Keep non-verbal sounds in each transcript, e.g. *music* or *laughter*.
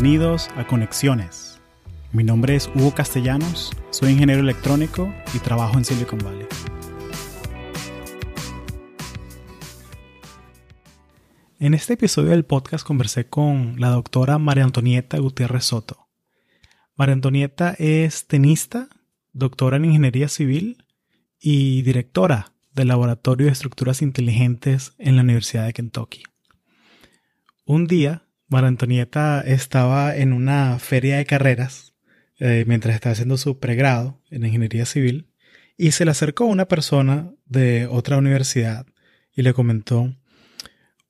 Bienvenidos a Conexiones. Mi nombre es Hugo Castellanos, soy ingeniero electrónico y trabajo en Silicon Valley. En este episodio del podcast conversé con la doctora María Antonieta Gutiérrez Soto. María Antonieta es tenista, doctora en ingeniería civil y directora del Laboratorio de Estructuras Inteligentes en la Universidad de Kentucky. Un día María Antonieta estaba en una feria de carreras eh, mientras estaba haciendo su pregrado en ingeniería civil y se le acercó una persona de otra universidad y le comentó,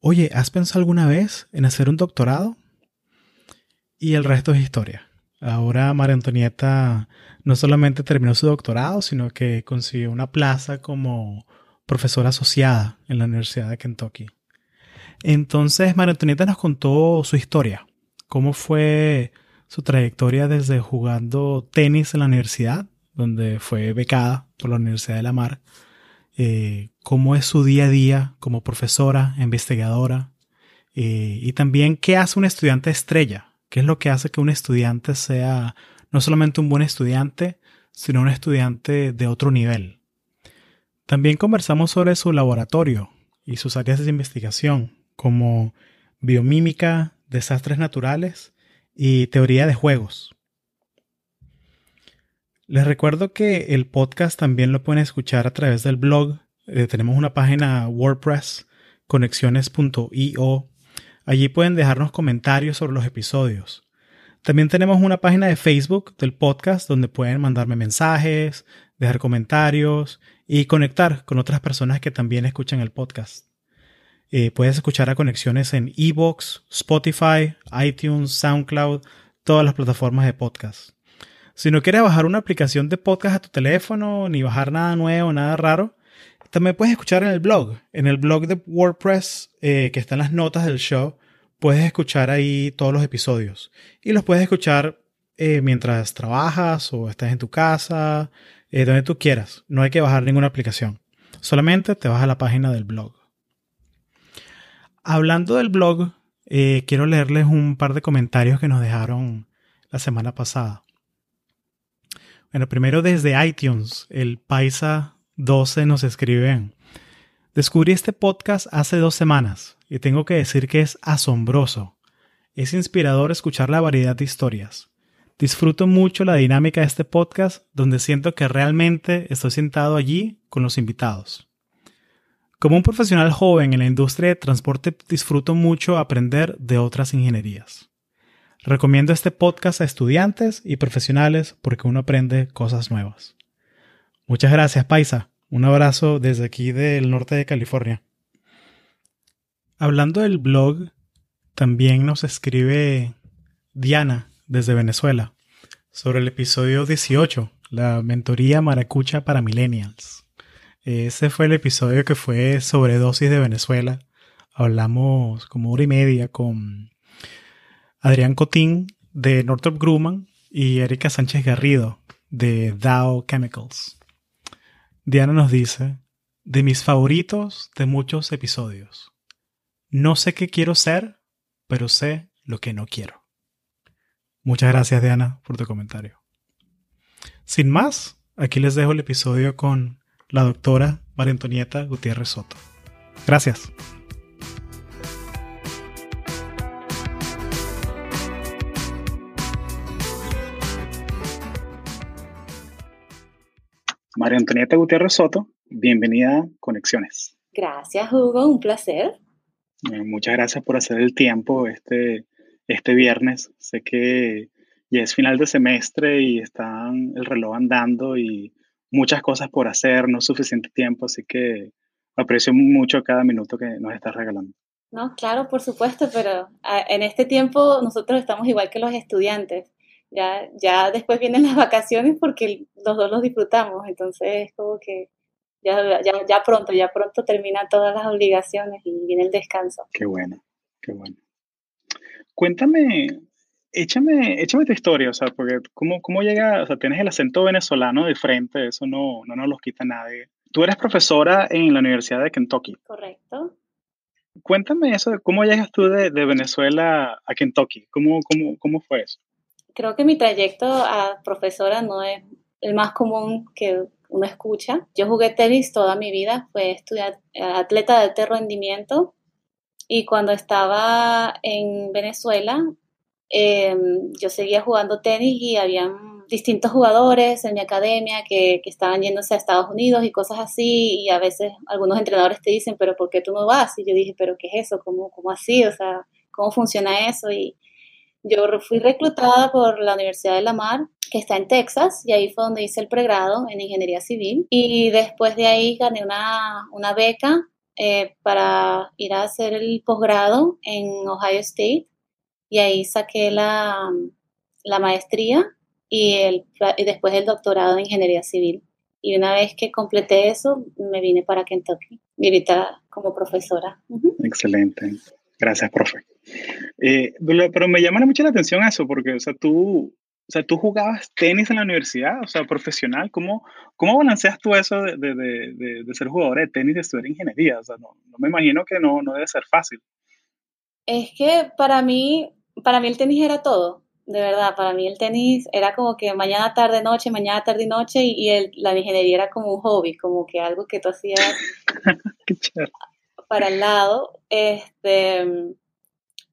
oye, ¿has pensado alguna vez en hacer un doctorado? Y el resto es historia. Ahora María Antonieta no solamente terminó su doctorado, sino que consiguió una plaza como profesora asociada en la Universidad de Kentucky. Entonces, María Antonieta nos contó su historia, cómo fue su trayectoria desde jugando tenis en la universidad, donde fue becada por la Universidad de la Mar, eh, cómo es su día a día como profesora, investigadora, eh, y también qué hace un estudiante estrella, qué es lo que hace que un estudiante sea no solamente un buen estudiante, sino un estudiante de otro nivel. También conversamos sobre su laboratorio y sus áreas de investigación, como biomímica, desastres naturales y teoría de juegos. Les recuerdo que el podcast también lo pueden escuchar a través del blog. Eh, tenemos una página WordPress, conexiones.io. Allí pueden dejarnos comentarios sobre los episodios. También tenemos una página de Facebook del podcast donde pueden mandarme mensajes, dejar comentarios y conectar con otras personas que también escuchan el podcast. Eh, puedes escuchar a Conexiones en Evox, Spotify, iTunes, SoundCloud, todas las plataformas de podcast. Si no quieres bajar una aplicación de podcast a tu teléfono, ni bajar nada nuevo, nada raro, también puedes escuchar en el blog. En el blog de WordPress, eh, que está en las notas del show, puedes escuchar ahí todos los episodios. Y los puedes escuchar eh, mientras trabajas o estás en tu casa, donde tú quieras. No hay que bajar ninguna aplicación. Solamente te vas a la página del blog. Hablando del blog, eh, quiero leerles un par de comentarios que nos dejaron la semana pasada. Bueno, primero desde iTunes, el Paisa 12 nos escribe. Descubrí este podcast hace dos semanas y tengo que decir que es asombroso. Es inspirador escuchar la variedad de historias. Disfruto mucho la dinámica de este podcast donde siento que realmente estoy sentado allí con los invitados. Como un profesional joven en la industria de transporte, disfruto mucho aprender de otras ingenierías. Recomiendo este podcast a estudiantes y profesionales porque uno aprende cosas nuevas. Muchas gracias, Paisa. Un abrazo desde aquí del norte de California. Hablando del blog, también nos escribe Diana desde Venezuela sobre el episodio 18, la mentoría maracucha para millennials. Ese fue el episodio que fue sobre dosis de Venezuela. Hablamos como hora y media con Adrián Cotín de Northrop Grumman y Erika Sánchez Garrido de Dow Chemicals. Diana nos dice, de mis favoritos de muchos episodios. No sé qué quiero ser, pero sé lo que no quiero. Muchas gracias Diana por tu comentario. Sin más, aquí les dejo el episodio con la doctora María Antonieta Gutiérrez Soto. Gracias. María Antonieta Gutiérrez Soto, bienvenida a Conexiones. Gracias, Hugo, un placer. Eh, muchas gracias por hacer el tiempo este, este viernes. Sé que ya es final de semestre y están el reloj andando y muchas cosas por hacer, no suficiente tiempo, así que aprecio mucho cada minuto que nos estás regalando. No, claro, por supuesto, pero ah, en este tiempo nosotros estamos igual que los estudiantes. Ya, ya después vienen las vacaciones porque los dos los disfrutamos, entonces es como que ya, ya, ya pronto, ya pronto terminan todas las obligaciones y viene el descanso. Qué bueno, qué bueno. Cuéntame Échame, échame tu historia, o sea, porque ¿cómo, cómo llega, o sea, tienes el acento venezolano de frente, eso no, no nos lo quita nadie. Tú eres profesora en la Universidad de Kentucky. Correcto. Cuéntame eso de cómo llegas tú de, Venezuela a Kentucky. ¿Cómo, cómo, ¿Cómo fue eso? Creo que mi trayecto a profesora no es el más común que uno escucha. Yo jugué tenis toda mi vida, fue estudiar atleta de alto rendimiento y cuando estaba en Venezuela em, yo seguía jugando tenis y habían distintos jugadores en mi academia que, que, estaban yéndose a Estados Unidos y cosas así, y a veces algunos entrenadores te dicen, pero ¿por qué tú no vas? Y yo dije, pero ¿qué es eso? ¿Cómo, cómo así? O sea, ¿cómo funciona eso? Y yo fui reclutada por la Universidad de La Mar, que está en Texas, y ahí fue donde hice el pregrado en Ingeniería Civil, y después de ahí gané una, una beca eh, para ir a hacer el posgrado en Ohio State, y ahí saqué la, la maestría y, el, y después el doctorado en ingeniería civil. Y una vez que completé eso, me vine para Kentucky y ahorita como profesora. Excelente. Gracias, profe. Eh, pero me llama mucho la atención eso, porque, o sea, tú, o sea, tú jugabas tenis en la universidad, o sea, profesional. ¿Cómo, cómo balanceas tú eso de, de, de, de ser jugador de tenis y estudiar ingeniería? O sea, no, no, me imagino que no, no debe ser fácil. Es que para mí, para mí el tenis era todo de verdad, para mí el tenis era como que mañana, tarde, noche, mañana, tarde y noche, y, el, la ingeniería era como un hobby, como que algo que tú hacías *laughs* para el lado, este,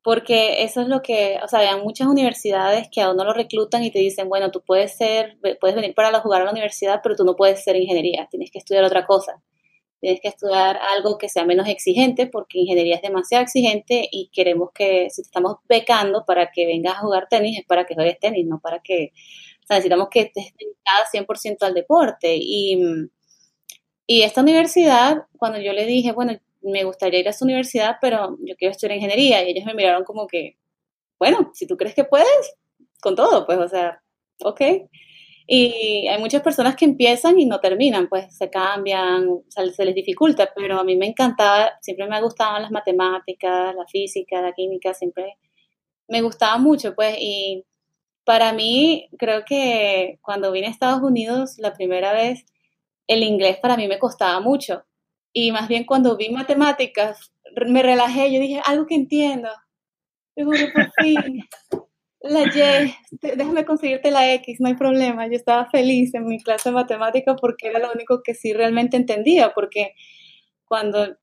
porque eso es lo que, o sea, hay muchas universidades que a uno lo reclutan y te dicen, bueno, tú puedes ser, puedes venir para jugar a la universidad, pero tú no puedes ser ingeniería, tienes que estudiar otra cosa tienes que estudiar algo que sea menos exigente porque ingeniería es demasiado exigente y queremos que, si te estamos becando para que vengas a jugar tenis, es para que juegues tenis, no para que, necesitamos que estés dedicada 100% al deporte. Y, y esta universidad, cuando yo le dije, bueno, me gustaría ir a esta universidad, pero yo quiero estudiar ingeniería, y ellos me miraron como que, bueno, si tú crees que puedes, con todo, pues, o sea, ok. Y hay muchas personas que empiezan y no terminan, pues se cambian, se les dificulta, pero a mí me encantaba, siempre me gustaban las matemáticas, la física, la química, siempre me gustaba mucho, pues, y para mí, creo que cuando vine a Estados Unidos la primera vez, el inglés para mí me costaba mucho. Y más bien cuando vi matemáticas, me relajé, yo dije, algo que entiendo. Yo por fin *laughs* la Y, déjame conseguirte la X, no hay problema. Yo estaba feliz en mi clase de matemática porque era lo único que sí realmente entendía, porque cuando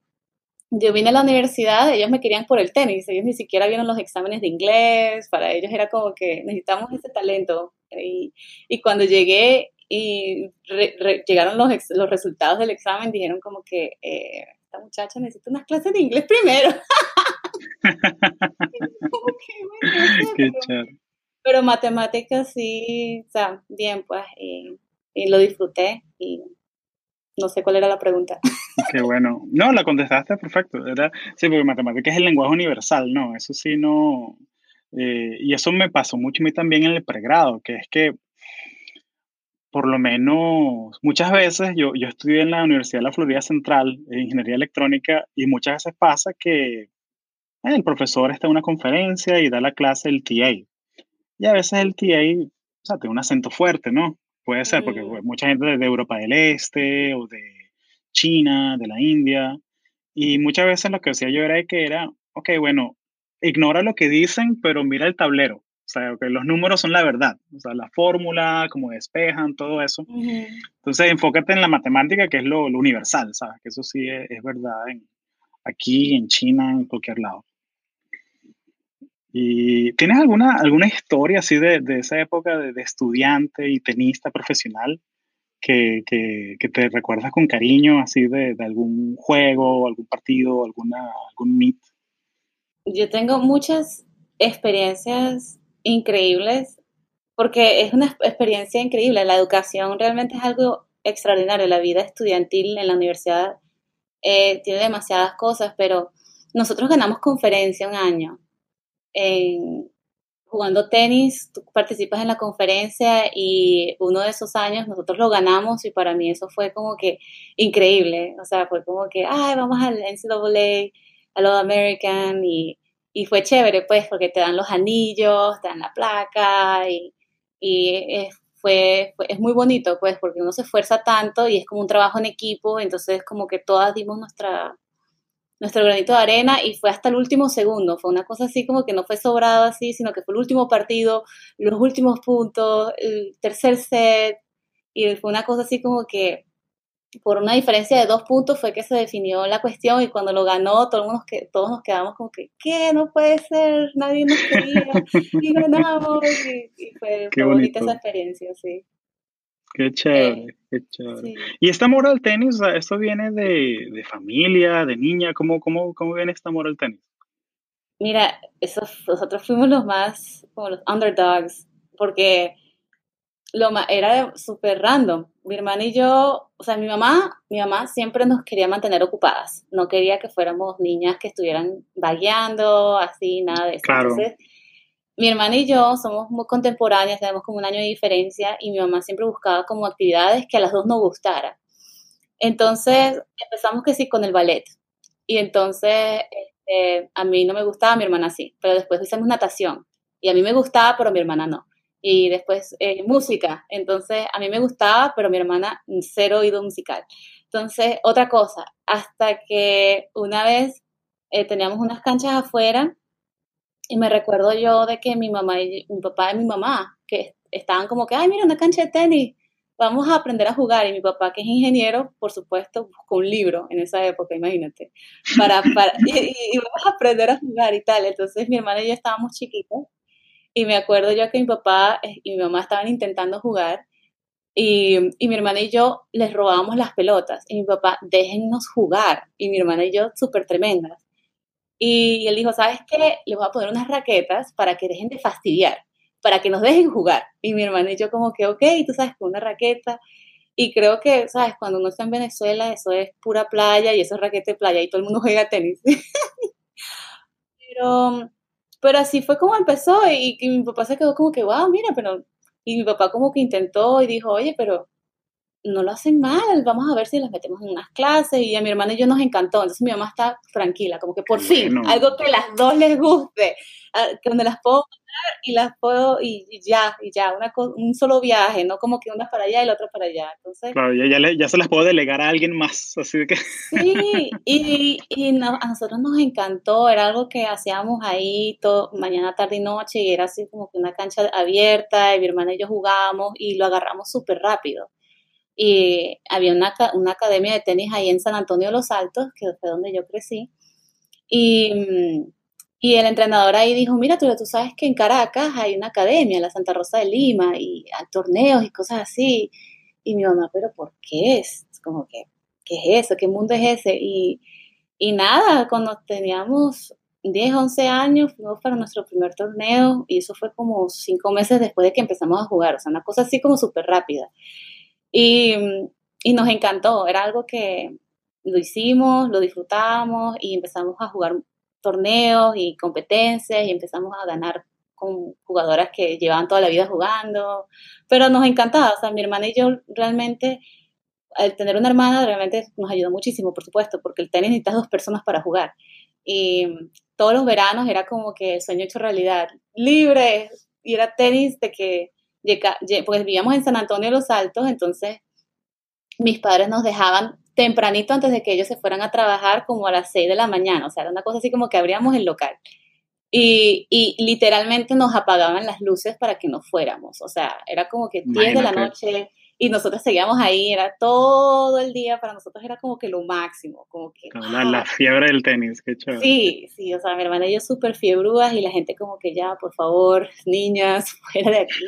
yo vine a la universidad, ellos me querían por el tenis, ellos ni siquiera vieron los exámenes de inglés, para ellos era como que necesitamos ese talento. Y, y cuando llegué y llegaron los, los resultados del examen, dijeron como que eh, esta muchacha necesita unas clases de inglés primero. *laughs* pero, matemáticas sí, o sea, bien, pues, y, lo disfruté y no sé cuál era la pregunta. *laughs* Qué bueno. No, la contestaste perfecto. Era, sí, porque matemáticas es el lenguaje universal, ¿no? Eso sí, no. Eh, y eso me pasó mucho a mí también en el pregrado, que es que por lo menos muchas veces yo, yo estudié en la Universidad de la Florida Central en Ingeniería Electrónica y muchas veces pasa que el profesor está en una conferencia y da la clase el TA. Y a veces el TA, o sea, tiene un acento fuerte, ¿no? Puede ser, porque mucha gente de Europa del Este o de China, de la India. Y muchas veces lo que decía yo era que era, ok, bueno, ignora lo que dicen, pero mira el tablero. O sea, que los números son la verdad. O sea, la fórmula, cómo despejan, todo eso. Entonces, enfócate en la matemática, que es lo, universal, ¿sabes? Que eso sí es, es verdad en, aquí, en China, en cualquier lado. ¿Y tienes alguna, alguna historia así de, de esa época de, estudiante y tenista profesional que, que, que, te recuerdas con cariño, así de, de algún juego, algún partido, alguna, algún meet? Yo tengo muchas experiencias increíbles porque es una experiencia increíble. La educación realmente es algo extraordinario. La vida estudiantil en la universidad eh, tiene demasiadas cosas, pero nosotros ganamos conferencia un año jugando tenis, tú participas en la conferencia y uno de esos años nosotros lo ganamos y para mí eso fue como que increíble, o sea, fue como que, ay, vamos al NCAA, al All American y, y fue chévere pues porque te dan los anillos, te dan la placa y, y es, fue, es muy bonito pues porque uno se esfuerza tanto y es como un trabajo en equipo, entonces como que todas dimos nuestra nuestro granito de arena y fue hasta el último segundo. Fue una cosa así como que no fue sobrado así, sino que fue el último partido, los últimos puntos, el tercer set. Y fue una cosa así como que por una diferencia de dos puntos fue que se definió la cuestión y cuando lo ganó todos nos, todos nos quedamos como que, ¿qué? No puede ser, nadie nos quería y ganamos. Y, fue, bonita esa experiencia, sí. Qué chévere, eh, qué chévere. ¿Y este amor al tenis, esto viene de, de, familia, de niña? ¿Cómo, cómo, ¿Cómo viene este amor al tenis? Mira, eso, nosotros fuimos los más, como los underdogs, porque lo era súper random. Mi hermana y yo, o sea, mi mamá, mi mamá siempre nos quería mantener ocupadas. No quería que fuéramos niñas que estuvieran vagueando, así, nada de eso. Entonces, mi hermana y yo somos muy contemporáneas, tenemos como un año de diferencia y mi mamá siempre buscaba como actividades que a las dos nos gustara. Entonces, empezamos que sí con el ballet. Y entonces, este, a mí no me gustaba, mi hermana sí. Pero después hicimos natación. Y a mí me gustaba, pero mi hermana no y después eh, música. Entonces, a mí me gustaba, pero mi hermana cero oído musical. Entonces, otra cosa, hasta que una vez eh, teníamos unas canchas afuera y me recuerdo yo de que mi mamá y mi papá y mi mamá, que estaban como que, ay, mira, una cancha de tenis, vamos a aprender a jugar. Y mi papá, que es ingeniero, por supuesto, buscó un libro en esa época, imagínate, para, para y, vamos a aprender a jugar y tal. Entonces mi hermana y yo estábamos chiquitos y me acuerdo yo que mi papá eh, y mi mamá estaban intentando jugar y, y, mi hermana y yo les robábamos las pelotas. Y mi papá, déjennos jugar. Y mi hermana y yo, súper tremendas. Y él dijo, ¿sabes qué? Les voy a poner unas raquetas para que dejen de fastidiar, para que nos dejen jugar. Y mi hermana y yo como que, ok, tú sabes, con una raqueta. Y creo que, ¿sabes? Cuando uno está en Venezuela, eso es pura playa y eso es raqueta de playa y todo el mundo *laughs* juega tenis. Pero pero así fue como empezó y, mi papá se quedó como que, wow, mira, pero... Y mi papá como que intentó y dijo, oye, pero no lo hacen mal, vamos a ver si las metemos en unas clases y a mi hermana y yo nos encantó, entonces mi mamá está tranquila, como que por fin, algo que a las dos les guste, que donde las puedo y las puedo y, ya, y ya, una, un solo viaje, no como que una para allá y la otra para allá. Entonces, claro, ya, ya, se las puedo delegar a alguien más, así que... Sí, y, y a nosotros nos encantó, era algo que hacíamos ahí todo, mañana, tarde y noche, y era así como que una cancha abierta, y mi hermana y yo jugábamos, y lo agarramos súper rápido. Y había una, una academia de tenis ahí en San Antonio de los Altos, que fue donde yo crecí, y y el entrenador ahí dijo, mira, tú, tú sabes que en Caracas hay una academia, la Santa Rosa de Lima, y hay torneos y cosas así. Y mi mamá, pero ¿por qué es? Como que, ¿qué es eso? ¿Qué mundo es ese? Y, y nada, cuando teníamos 10, 11 años, fuimos para nuestro primer torneo y eso fue como cinco meses después de que empezamos a jugar, o sea, una cosa así como súper rápida. Y, y nos encantó, era algo que lo hicimos, lo disfrutamos y empezamos a jugar torneos y competencias y empezamos a ganar con jugadoras que llevaban toda la vida jugando, pero nos encantaba, o sea, mi hermana y yo realmente, al tener una hermana, realmente nos ayudó muchísimo, por supuesto, porque el tenis necesitas dos personas para jugar. Y todos los veranos era como que el sueño hecho realidad, libre, y era tenis de que, pues vivíamos en San Antonio de los Altos, entonces mis padres nos dejaban tempranito antes de que ellos se fueran a trabajar como a las 6 de la mañana, o sea, era una cosa así como que abríamos el local. Y, y literalmente nos apagaban las luces para que nos fuéramos, o sea, era como que 10 de la noche y nosotros seguíamos ahí, era todo el día, para nosotros era como que lo máximo, como que... La, la fiebre del tenis, qué chévere. Sí, sí, o sea, mi hermana y yo súper fiebrúas y la gente como que ya, por favor, niñas, *laughs* fuera de aquí.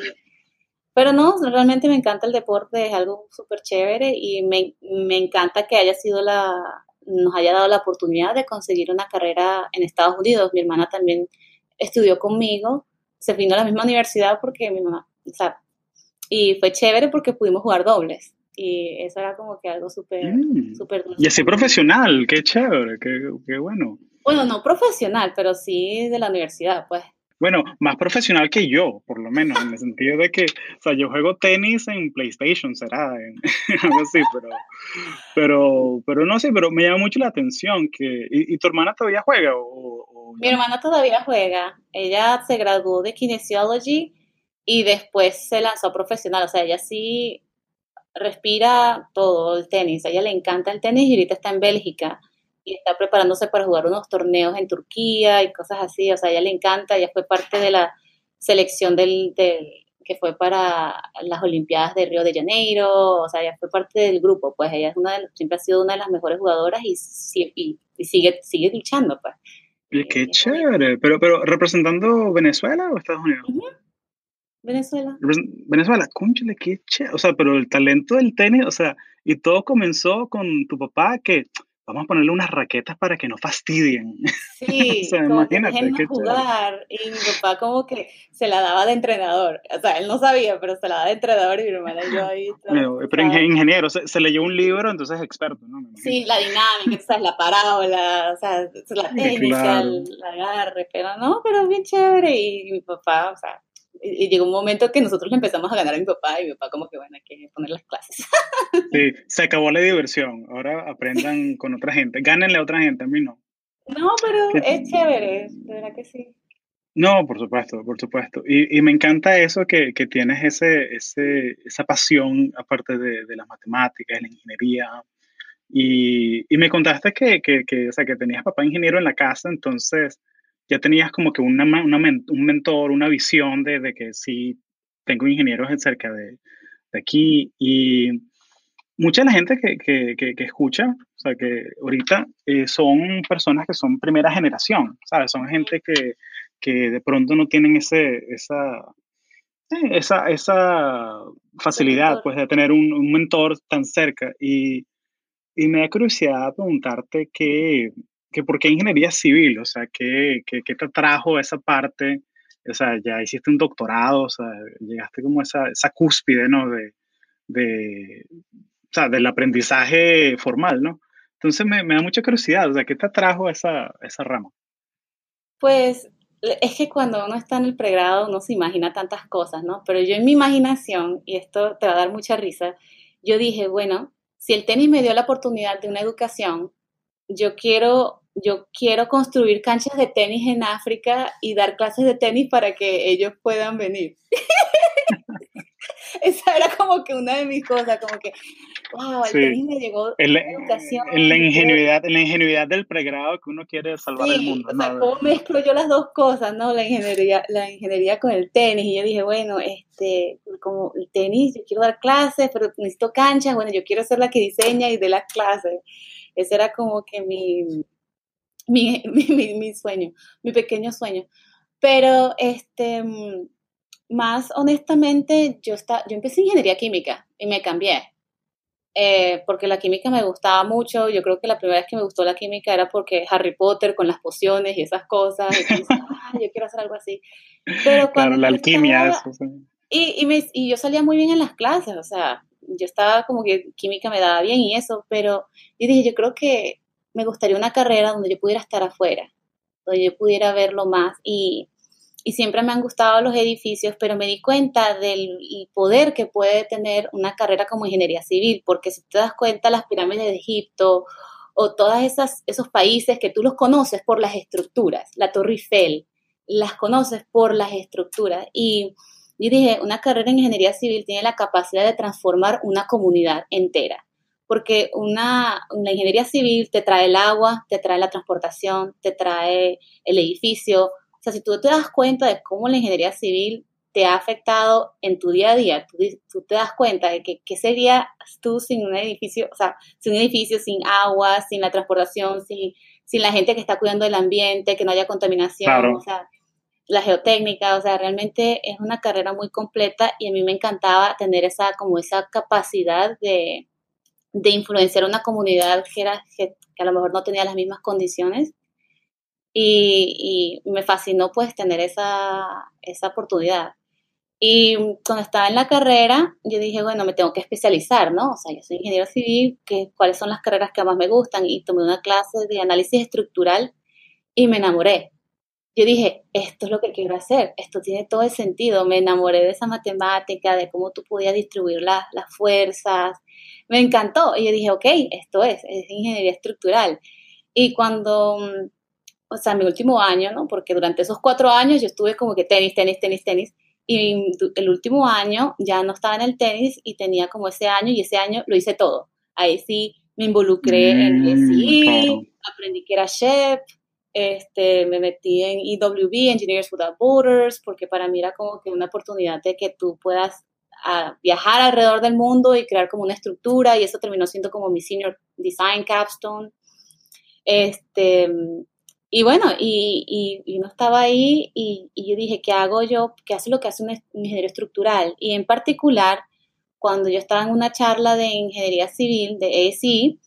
Pero no, realmente me encanta el deporte, es algo súper chévere y me, me, encanta que haya sido la, nos haya dado la oportunidad de conseguir una carrera en Estados Unidos. Mi hermana también estudió conmigo, se vino a la misma universidad porque mi mamá, o sea, y fue chévere porque pudimos jugar dobles. Y eso era como que algo súper, mm. súper Y así profesional, qué chévere, qué, qué bueno. Bueno, no profesional, pero sí de la universidad, pues. Bueno, más profesional que yo, por lo menos, en el sentido de que, o sea, yo juego tenis en PlayStation, será, *laughs* algo así, pero, pero, pero no sé, pero me llama mucho la atención que, ¿y, tu hermana todavía juega? Mi hermana todavía juega, ella se graduó de Kinesiology y después se lanzó profesional, o sea, ella sí respira todo el tenis, a ella le encanta el tenis y ahorita está en Bélgica y está preparándose para jugar unos torneos en Turquía y cosas así, o sea, a ella le encanta, ella fue parte de la selección del, del que fue para las Olimpiadas de Río de Janeiro, o sea, ella fue parte del grupo, pues ella es una de, siempre ha sido una de las mejores jugadoras y, y, y sigue, sigue luchando, pues. Y qué chévere, pero, pero ¿representando Venezuela o Estados Unidos? Venezuela. Venezuela, cónchale, qué chévere, o sea, pero el talento del tenis, o sea, y todo comenzó con tu papá que vamos a ponerle unas raquetas para que no fastidien. *laughs* Sí, o sea, imagínate. Que jugar. Y mi papá como que se la daba de entrenador. O sea, él no sabía, pero se la daba de entrenador y mi hermana y yo *laughs* ahí. Pero, pero ingeniero, se, leyó un libro, entonces es experto, ¿no? Sí, la dinámica, ¿sabes? la parábola, o sea, la técnica, el agarre, pero no, pero bien chévere. Y mi papá, o sea, y, llegó un momento que nosotros le empezamos a ganar a mi papá y mi papá como que, bueno, hay que poner las clases. *laughs* Sí, se acabó la diversión, ahora aprendan con otra gente, gánenle a otra gente, a mí no. No, pero es chévere, de verdad que sí. No, por supuesto, por supuesto. Y, y me encanta eso que, que tienes ese, ese, esa pasión, aparte de, de las matemáticas, de la ingeniería. Y, y me contaste que, que, que, o sea, que tenías papá ingeniero en la casa, entonces ya tenías como que una, una, un mentor, una visión de, de, que sí, tengo ingenieros cerca de, de aquí y mucha de la gente que, que, que, escucha, o sea, que ahorita eh, son personas que son primera generación, ¿sabes? Son gente que, que de pronto no tienen ese, esa, esa, esa facilidad, pues, de tener un, un mentor tan cerca y, y me da curiosidad preguntarte qué, que por qué ingeniería civil, o sea, ¿qué, qué, qué te trajo esa parte? O sea, ya hiciste un doctorado, o sea, llegaste como a esa, esa cúspide, ¿no? De, de, o sea, del aprendizaje formal, ¿no? Entonces me, me, da mucha curiosidad, o sea, ¿qué te trajo esa, esa rama? Pues es que cuando uno está en el pregrado uno se imagina tantas cosas, ¿no? Pero yo en mi imaginación, y esto te va a dar mucha risa, yo dije, bueno, si el tenis me dio la oportunidad de una educación, yo quiero yo quiero construir canchas de tenis en África y dar clases de tenis para que ellos puedan venir. *laughs* Esa era como que una de mis cosas, como que, wow, el tenis me llegó en la, educación. En la ingenuidad, en la ingenuidad del pregrado que uno quiere salvar el mundo. O sea, ¿cómo mezclo yo las dos cosas, no? La ingeniería, la ingeniería con el tenis. Y yo dije, bueno, este, como el tenis, yo quiero dar clases, pero necesito canchas, bueno, yo quiero ser la que diseña y dé las clases. Ese era como que mi, *laughs* mi, mi, mi, sueño, mi pequeño sueño. Pero este, más honestamente, yo, está, yo empecé ingeniería química y me cambié. Eh, porque la química me gustaba mucho. Yo creo que la primera vez que me gustó la química era porque Harry Potter con las pociones y esas cosas. Y ah, *laughs* yo quiero hacer algo así. Pero claro, la alquimia. eso, y, y, me, y yo salía muy bien en las clases, o sea, yo estaba como que química me daba bien y eso, pero yo dije, yo creo que me gustaría una carrera donde yo pudiera estar afuera, donde yo pudiera verlo más y, y siempre me han gustado los edificios, pero me di cuenta del poder que puede tener una carrera como ingeniería civil, porque si te das cuenta las pirámides de Egipto o todos esos países que tú los conoces por las estructuras, la Torre Eiffel, las conoces por las estructuras. Y yo dije, una carrera en ingeniería civil tiene la capacidad de transformar una comunidad entera porque una, ingeniería civil te trae el agua, te trae la transportación, te trae el edificio. O sea, si tú te das cuenta de cómo la ingeniería civil te ha afectado en tu día a día, tú, te das cuenta de que qué serías tú sin un edificio, o sea, sin un edificio, sin agua, sin la transportación, sin, sin la gente que está cuidando del ambiente, que no haya contaminación, o sea, la geotécnica, o sea, realmente es una carrera muy completa y a mí me encantaba tener esa, como esa capacidad de, de influenciar una comunidad que, era, que, a lo mejor no tenía las mismas condiciones. Y, me fascinó pues tener esa, esa oportunidad. Y cuando estaba en la carrera, yo dije, bueno, me tengo que especializar, ¿no? O sea, yo soy ingeniero civil, que, ¿cuáles son las carreras que más me gustan? Y tomé una clase de análisis estructural y me enamoré. Yo dije, esto es lo que quiero hacer, esto tiene todo el sentido. Me enamoré de esa matemática, de cómo tú podías distribuir las fuerzas, me encantó. Y yo dije, ok, esto es, es ingeniería estructural. Y cuando, mm, o sea, mi último año, ¿no? Porque durante esos cuatro años yo estuve como que tenis, tenis, tenis, tenis. Y el último año ya no estaba en el tenis y tenía como ese año y ese año lo hice todo. Ahí sí me involucré en el mm, aprendí que era SHEP, este, me metí en EWB, Engineers Without Borders, porque para mí era como que una oportunidad de que tú puedas ah, viajar alrededor del mundo y crear como una estructura, y eso terminó siendo como mi senior design capstone. Este, y bueno, y, y, uno estaba ahí y, y, yo dije, ¿qué hago yo? ¿Qué hace lo que hace un, ingeniero estructural? Y en particular, cuando yo estaba en una charla de ingeniería civil de ASI,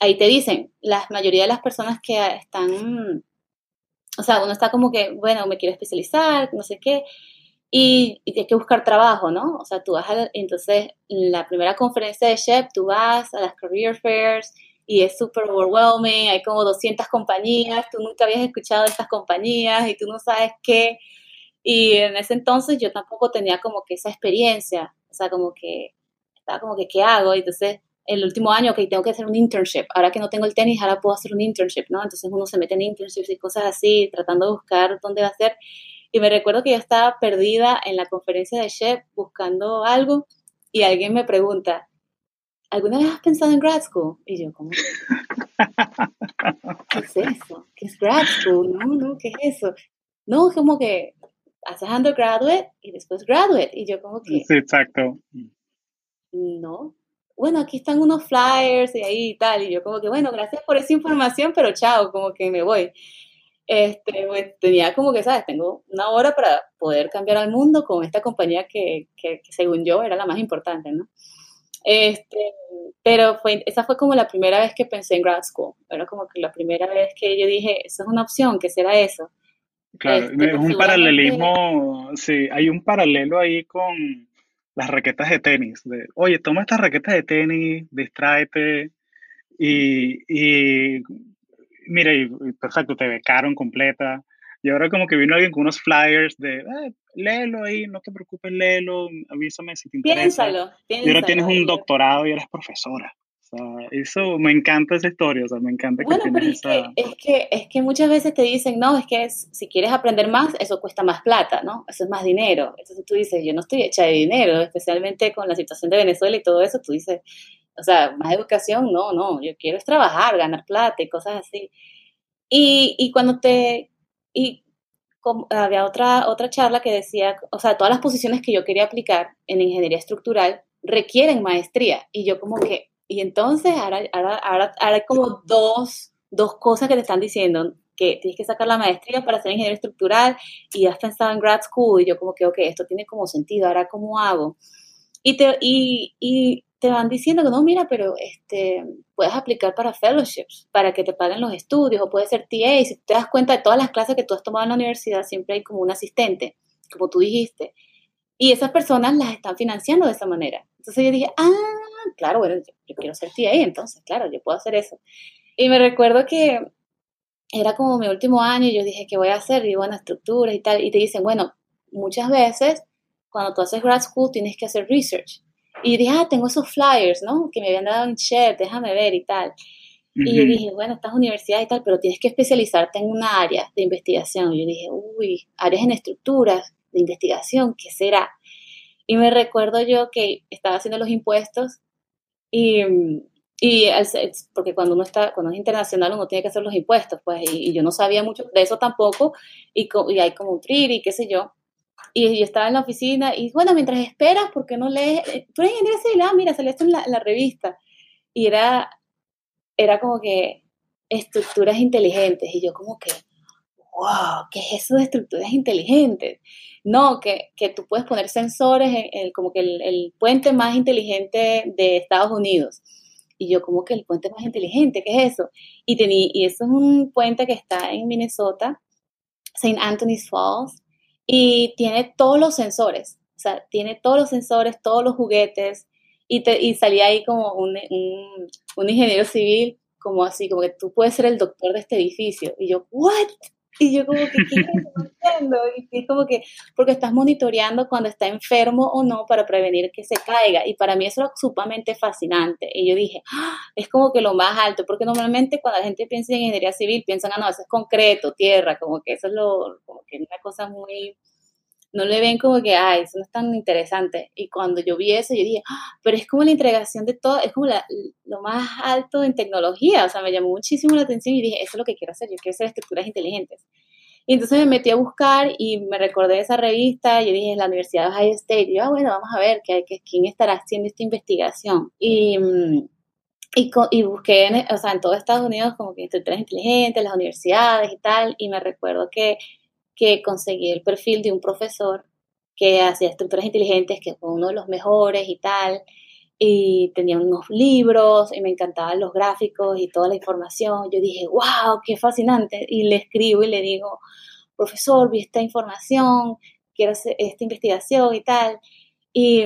ahí te dicen, la mayoría de las personas que están o sea, uno está como que, bueno, me quiero especializar, no sé qué, y, y tienes que buscar trabajo, ¿no? O sea, tú vas a, entonces, en la primera conferencia de Shep, tú vas a las career fairs y es súper overwhelming, hay como 200 compañías, tú nunca habías escuchado de estas compañías y tú no sabes qué, y en ese entonces yo tampoco tenía como que esa experiencia, o sea, como que, estaba como que, ¿qué hago? Y entonces el último año, que tengo que hacer un internship. Ahora que no tengo el tenis, ahora puedo hacer un internship, ¿no? Entonces uno se mete en internships y cosas así, tratando de buscar dónde va a ser. Y me recuerdo que yo estaba perdida en la conferencia de Chef buscando algo y alguien me pregunta, ¿alguna vez has pensado en grad school? Y yo, ¿cómo? *laughs* ¿Qué es eso? ¿Qué es grad school? No, no, ¿qué es eso? No, como que haces undergraduate y después graduate. Y yo como que... Sí, exacto. No, bueno, aquí están unos flyers y ahí y tal. Y yo como que, bueno, gracias por esa información, pero chao, como que me voy. Este, pues, tenía como que, ¿sabes? Tengo una hora para poder cambiar al mundo con esta compañía que, que, según yo era la más importante, ¿no? Este, pero fue, esa fue como la primera vez que pensé en grad school. Era como que la primera vez que yo dije, eso es una opción, ¿qué será eso? Claro, este, es un paralelismo, sí, hay un paralelo ahí con las raquetas de tenis. De, Oye, toma estas raquetas de tenis, distráete y, y mira, y, perfecto, te becaron completa. Y ahora como que vino alguien con unos flyers de, eh, léelo ahí, no te preocupes, léelo, avísame si te interesa. Piénsalo, piénsalo. Y ahora tienes un doctorado y eres profesora eso me encanta esa historia, o sea, me encanta que bueno, pero es, que, es, que, es que muchas veces te dicen, no, es que si quieres aprender más, eso cuesta más plata, ¿no? Eso es más dinero. Entonces tú dices, yo no estoy hecha de dinero, especialmente con la situación de Venezuela y todo eso, tú dices, o sea, más educación, no, no, yo quiero es trabajar, ganar plata y cosas así. Y, y cuando te... Y había otra, otra charla que decía, o sea, todas las posiciones que yo quería aplicar en ingeniería estructural requieren maestría. Y yo como que, y entonces ahora, ahora, ahora, hay como dos, dos cosas que te están diciendo, que tienes que sacar la maestría para ser ingeniero estructural y has pensado en grad school y yo como que, ok, esto tiene como sentido, ahora cómo hago. Y te, y, y te van diciendo que no, mira, pero este, puedes aplicar para fellowships, para que te paguen los estudios, o puedes ser TA, y si te das cuenta de todas las clases que tú has tomado en la universidad, siempre hay como un asistente, como tú dijiste. Y esas personas las están financiando de esa manera. Entonces yo dije, ah, claro, bueno, yo, quiero ser TA, entonces, claro, yo puedo hacer eso. Y me recuerdo que era como mi último año y yo dije, ¿qué voy a hacer? Y bueno, estructuras y tal. Y te dicen, bueno, muchas veces cuando tú haces grad school tienes que hacer research. Y dije, ah, tengo esos flyers, ¿no? Que me habían dado en share, déjame ver y tal. Y yo dije, bueno, estas universidades y tal, pero tienes que especializarte en una área de investigación. Y yo dije, uy, áreas en estructuras de investigación, ¿qué será? Y me recuerdo yo que estaba haciendo los impuestos y, y porque cuando uno está, cuando es internacional uno tiene que hacer los impuestos, pues, y, yo no sabía mucho de eso tampoco, y, y hay como un y qué sé yo. Y yo estaba en la oficina y bueno, mientras esperas, ¿por qué no lees? Eh, tú eres ingeniero civil, ah, mira, saliste en la, en la revista. Y era, era como que estructuras inteligentes. Y yo como que, wow, ¿qué es eso de estructuras inteligentes? No, que, que tú puedes poner sensores en, el, como que el, el, puente más inteligente de Estados Unidos. Y yo como que el puente más inteligente, ¿qué es eso? Y, tení, y eso es un puente que está en Minnesota, St. Anthony's Falls, y tiene todos los sensores. O sea, tiene todos los sensores, todos los juguetes. Y, te, y salía ahí como un, un, un ingeniero civil como así, como que tú puedes ser el doctor de este edificio. Y yo, ¿what? Y yo como que, ¿qué no entiendo? Y es como que, porque estás monitoreando cuando está enfermo o no para prevenir que se caiga. Y para mí eso era sumamente fascinante. Y yo dije, ¡Ah! es como que lo más alto, porque normalmente cuando la gente piensa en ingeniería civil, piensan, ah, no, eso es concreto, tierra, como que eso es lo, como que una cosa muy, no le ven como que, ay, eso no es tan interesante. Y cuando yo vi eso, yo dije, ah, pero es como la integración de todo, es como lo más alto en tecnología, o sea, me llamó muchísimo la atención y dije, eso es lo que quiero hacer, yo quiero hacer estructuras inteligentes. Y entonces me metí a buscar y me recordé de esa revista, yo dije, la Universidad de Ohio State, y yo, ah, bueno, vamos a ver que, quién estará haciendo esta investigación. Y, y, y busqué, en, o sea, en todo Estados Unidos como que estructuras inteligentes, las universidades y tal, y me recuerdo que, que conseguí el perfil de un profesor que hacía estructuras inteligentes, que fue uno de los mejores y tal, y tenía unos libros y me encantaban los gráficos y toda la información. Yo dije, wow, qué fascinante. Y le escribo y le digo, profesor, vi esta información, quiero hacer esta investigación y tal. Y,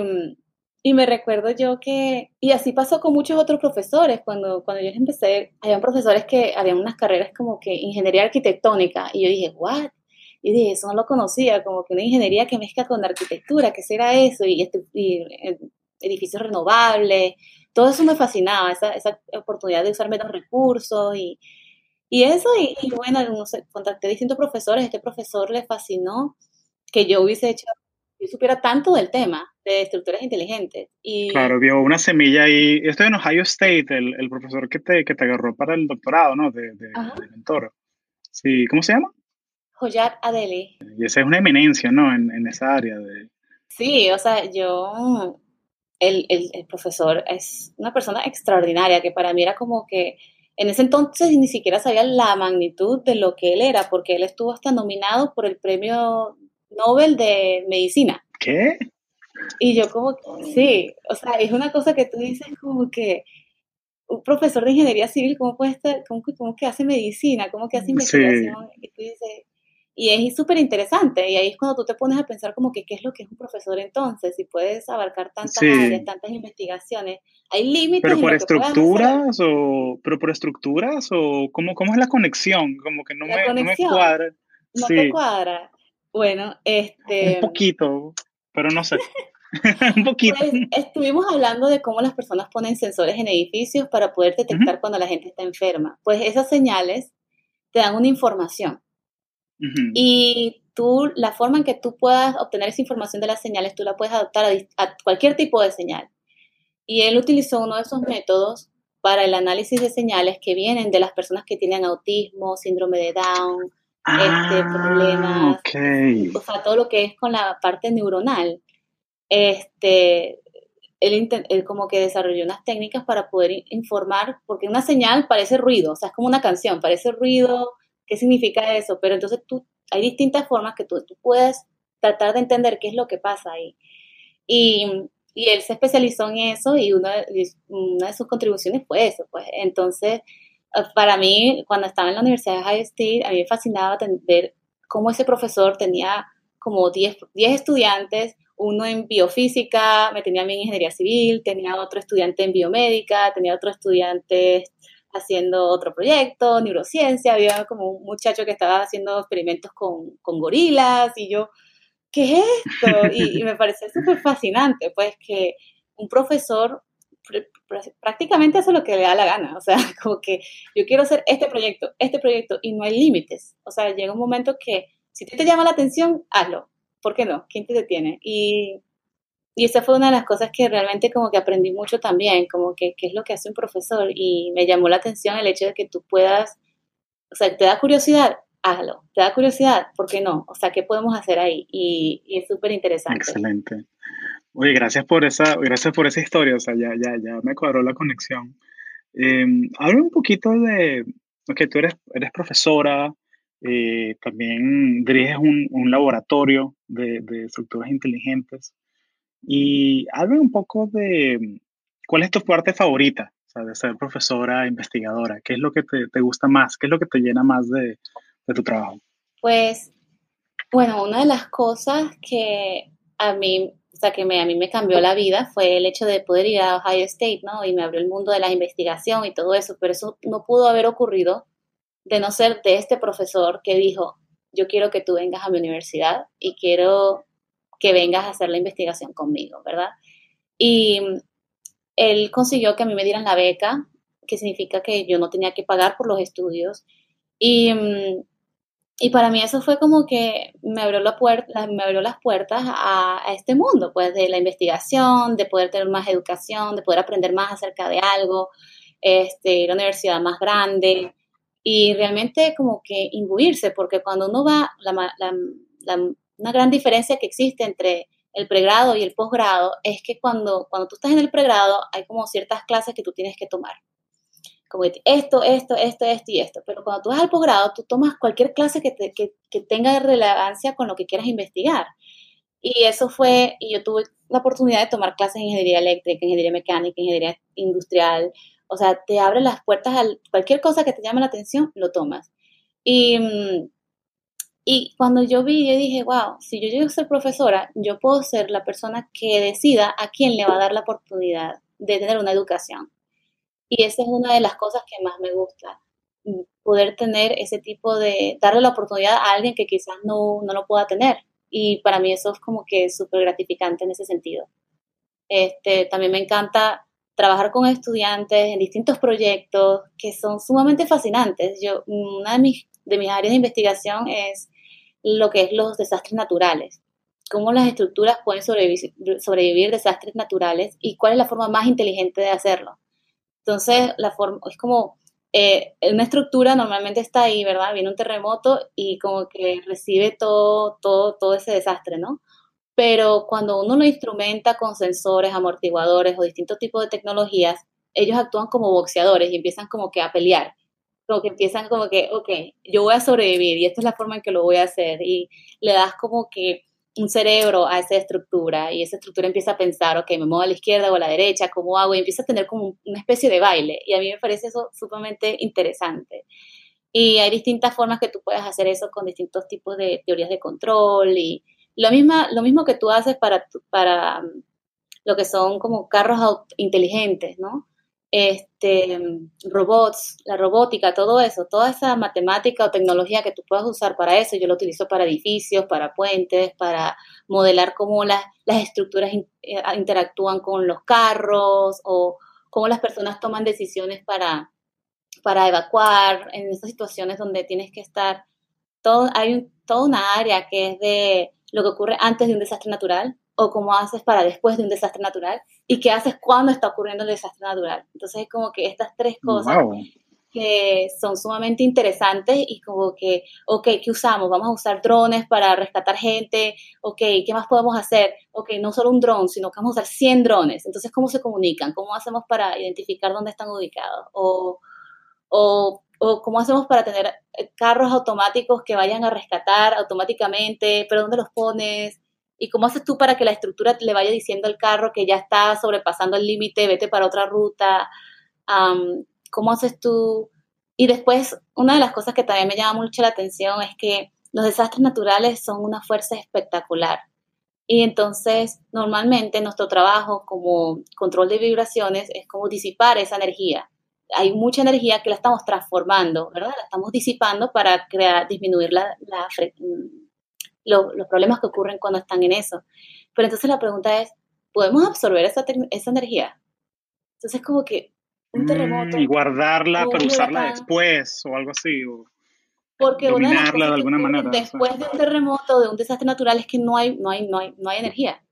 y me recuerdo yo que, y así pasó con muchos otros profesores, cuando, cuando yo empecé, habían profesores que habían unas carreras como que ingeniería arquitectónica, y yo dije, what? Y dije, eso no lo conocía, como que una ingeniería que mezcla con arquitectura, ¿qué será eso? Y, este, y eh, edificios renovables, todo eso me fascinaba, esa, esa oportunidad de usar menos recursos y, y eso, y, bueno, no sé, contacté a distintos profesores, este profesor le fascinó que yo hubiese hecho, yo supiera tanto del tema de estructuras inteligentes. Y, claro, vio una semilla ahí, estoy en Ohio State, el, el profesor que te, que te agarró para el doctorado, ¿no? De, de, de mentor. Sí, ¿cómo se llama? Joyat Adeli. Y esa es una eminencia, ¿no? En, en esa área de... Sí, o sea, yo el, el, profesor es una persona extraordinaria, que para mí era como que en ese entonces ni siquiera sabía la magnitud de lo que él era, porque él estuvo hasta nominado por el premio Nobel de Medicina. ¿Qué? Y yo como, sí, o sea, es una cosa que tú dices como que un profesor de ingeniería civil, ¿cómo puede estar, cómo, cómo que hace medicina? ¿Cómo que hace investigación? Y tú dices, y es súper interesante, y ahí es cuando tú te pones a pensar como que qué es lo que es un profesor entonces, si puedes abarcar tantas áreas, tantas investigaciones, hay límites. Pero por estructuras o, pero por estructuras o cómo, cómo es la conexión, como que no, me, no me, cuadra. No te cuadra. Bueno, este. Un poquito, pero no sé. *laughs* un poquito. Pues, estuvimos hablando de cómo las personas ponen sensores en edificios para poder detectar cuando la gente está enferma. Pues esas señales te dan una información. Y tú, la forma en que tú puedas obtener esa información de las señales, tú la puedes adaptar a, cualquier tipo de señal. Y él utilizó uno de esos métodos para el análisis de señales que vienen de las personas que tienen autismo, síndrome de Down, este, ah, problemas, o sea, todo lo que es con la parte neuronal. Este, él, él, como que desarrolló unas técnicas para poder informar, porque una señal parece ruido, o sea, es como una canción, parece ruido, ¿Qué significa eso? Pero entonces tú, hay distintas formas que tú, tú puedes tratar de entender qué es lo que pasa ahí. Y, y él se especializó en eso y una, una de sus contribuciones fue eso. Pues. Entonces, eh, para mí, cuando estaba en la Universidad de High State, a mí me fascinaba ver cómo ese profesor tenía como 10, 10 estudiantes, uno en biofísica, me tenía a mí en ingeniería civil, tenía otro estudiante en biomédica, tenía otro estudiante haciendo otro proyecto, neurociencia, había como un muchacho que estaba haciendo experimentos con, con gorilas y yo, ¿qué es esto? Y, me parece *laughs* súper fascinante, pues que un profesor prácticamente hace lo que le da la gana, o sea, *laughs* como que yo quiero hacer este proyecto, este proyecto y no hay límites, o sea, llega un momento que si te llama la atención, hazlo, ¿por qué no? ¿Quién te detiene? Y y esa fue una de las cosas que realmente como que aprendí mucho también, como que qué es lo que hace un profesor y me llamó la atención el hecho de que tú puedas, o sea, te da curiosidad, hazlo, te da curiosidad, ¿por qué no? O sea, ¿qué podemos hacer ahí? Y, es súper interesante. Excelente. Oye, gracias por esa, gracias por esa historia, o sea, ya, ya, ya me cuadró la conexión. Eh, habla un poquito de, que tú eres, eres profesora, eh, también diriges un, un laboratorio de, de estructuras inteligentes. Y habla un poco de cuál es tu parte favorita, o sea, de ser profesora, investigadora. ¿Qué es lo que te, gusta más? ¿Qué es lo que te llena más de, tu trabajo? Pues, bueno, una de las cosas que a mí, o sea, que me, a mí me cambió la vida fue el hecho de poder ir a Ohio State, ¿no? Y me abrió el mundo de la investigación y todo eso, pero eso no pudo haber ocurrido de no ser de este profesor que dijo, yo quiero que tú vengas a mi universidad y quiero que vengas a hacer la investigación conmigo, ¿verdad? Y él consiguió que a mí me dieran la beca, que significa que yo no tenía que pagar por los estudios. Y, y para mí eso fue como que me abrió, la puerta, me abrió las puertas a, este mundo, pues de la investigación, de poder tener más educación, de poder aprender más acerca de algo, este, a una universidad más grande y realmente como que imbuirse, porque cuando uno va, una gran diferencia que existe entre el pregrado y el posgrado es que cuando, cuando tú estás en el pregrado hay como ciertas clases que tú tienes que tomar como esto, esto, esto, esto y esto. Pero cuando tú vas al posgrado, tú tomas cualquier clase que, que, tenga relevancia con lo que quieras investigar. Y eso fue, y yo tuve la oportunidad de tomar clases en ingeniería eléctrica, ingeniería mecánica, ingeniería industrial. O sea, te abre las puertas a cualquier cosa que te llame la atención, lo tomas. Y, y cuando yo vi, yo dije, wow, si yo llego a ser profesora, yo puedo ser la persona que decida a quién le va a dar la oportunidad de tener una educación. Y esa es una de las cosas que más me gusta, poder tener ese tipo de, darle la oportunidad a alguien que quizás no, no lo pueda tener. Y para mí eso es como que súper gratificante en ese sentido. Este, también me encanta trabajar con estudiantes en distintos proyectos que son sumamente fascinantes. Yo, una de mis, de mis áreas de investigación es lo que es los desastres naturales, cómo las estructuras pueden sobrevivir, sobrevivir desastres naturales y cuál es la forma más inteligente de hacerlo. Entonces, la forma, es como eh, una estructura normalmente está ahí, ¿verdad? Viene un terremoto y como que recibe todo, todo, todo ese desastre, ¿no? Pero cuando uno lo instrumenta con sensores, amortiguadores o distintos tipos de tecnologías, ellos actúan como boxeadores y empiezan como que a pelear. Como que empiezan como que, ok, yo voy a sobrevivir y esta es la forma en que lo voy a hacer. Y le das como que un cerebro a esa estructura y esa estructura empieza a pensar, ok, me muevo a la izquierda o a la derecha, ¿cómo hago? Y empieza a tener como una especie de baile. Y a mí me parece eso sumamente interesante. Y hay distintas formas que tú puedes hacer eso con distintos tipos de teorías de control y lo, misma, lo mismo que tú haces para, para um, lo que son como carros inteligentes, ¿no? Este, robots, la robótica, todo eso, toda esa matemática o tecnología que tú puedas usar para eso, yo lo utilizo para edificios, para puentes, para modelar cómo las, las estructuras eh, interactúan con los carros o cómo las personas toman decisiones para, para evacuar en esas situaciones donde tienes que estar. Todo, hay toda una área que es de lo que ocurre antes de un desastre natural, o cómo haces para después de un desastre natural y qué haces cuando está ocurriendo el desastre natural. Entonces es como que estas tres cosas que son sumamente interesantes y como que, ok, ¿qué usamos? Vamos a usar drones para rescatar gente, ok, ¿qué más podemos hacer? Ok, no solo un dron, sino que vamos a usar 100 drones. Entonces, ¿cómo se comunican? ¿Cómo hacemos para identificar dónde están ubicados? O, o, o cómo hacemos para tener carros automáticos que vayan a rescatar automáticamente, pero ¿dónde los pones? ¿Y cómo haces tú para que la estructura le vaya diciendo al carro que ya está sobrepasando el límite, vete para otra ruta? ¿Cómo haces tú? Y después, una de las cosas que también me llama mucho la atención es que los desastres naturales son una fuerza espectacular. Y entonces, normalmente nuestro trabajo como control de vibraciones es como disipar esa energía. Hay mucha energía que la estamos transformando, ¿verdad? La estamos disipando para crear, disminuir la, la, los problemas que ocurren cuando están en eso. Pero entonces la pregunta es, ¿podemos absorber esa, esa energía? Entonces como que un terremoto. y guardarla para usarla después o algo así. porque dominarla de, alguna manera. Después de un terremoto, de un desastre natural, es que no hay, no hay, no hay, no hay energía.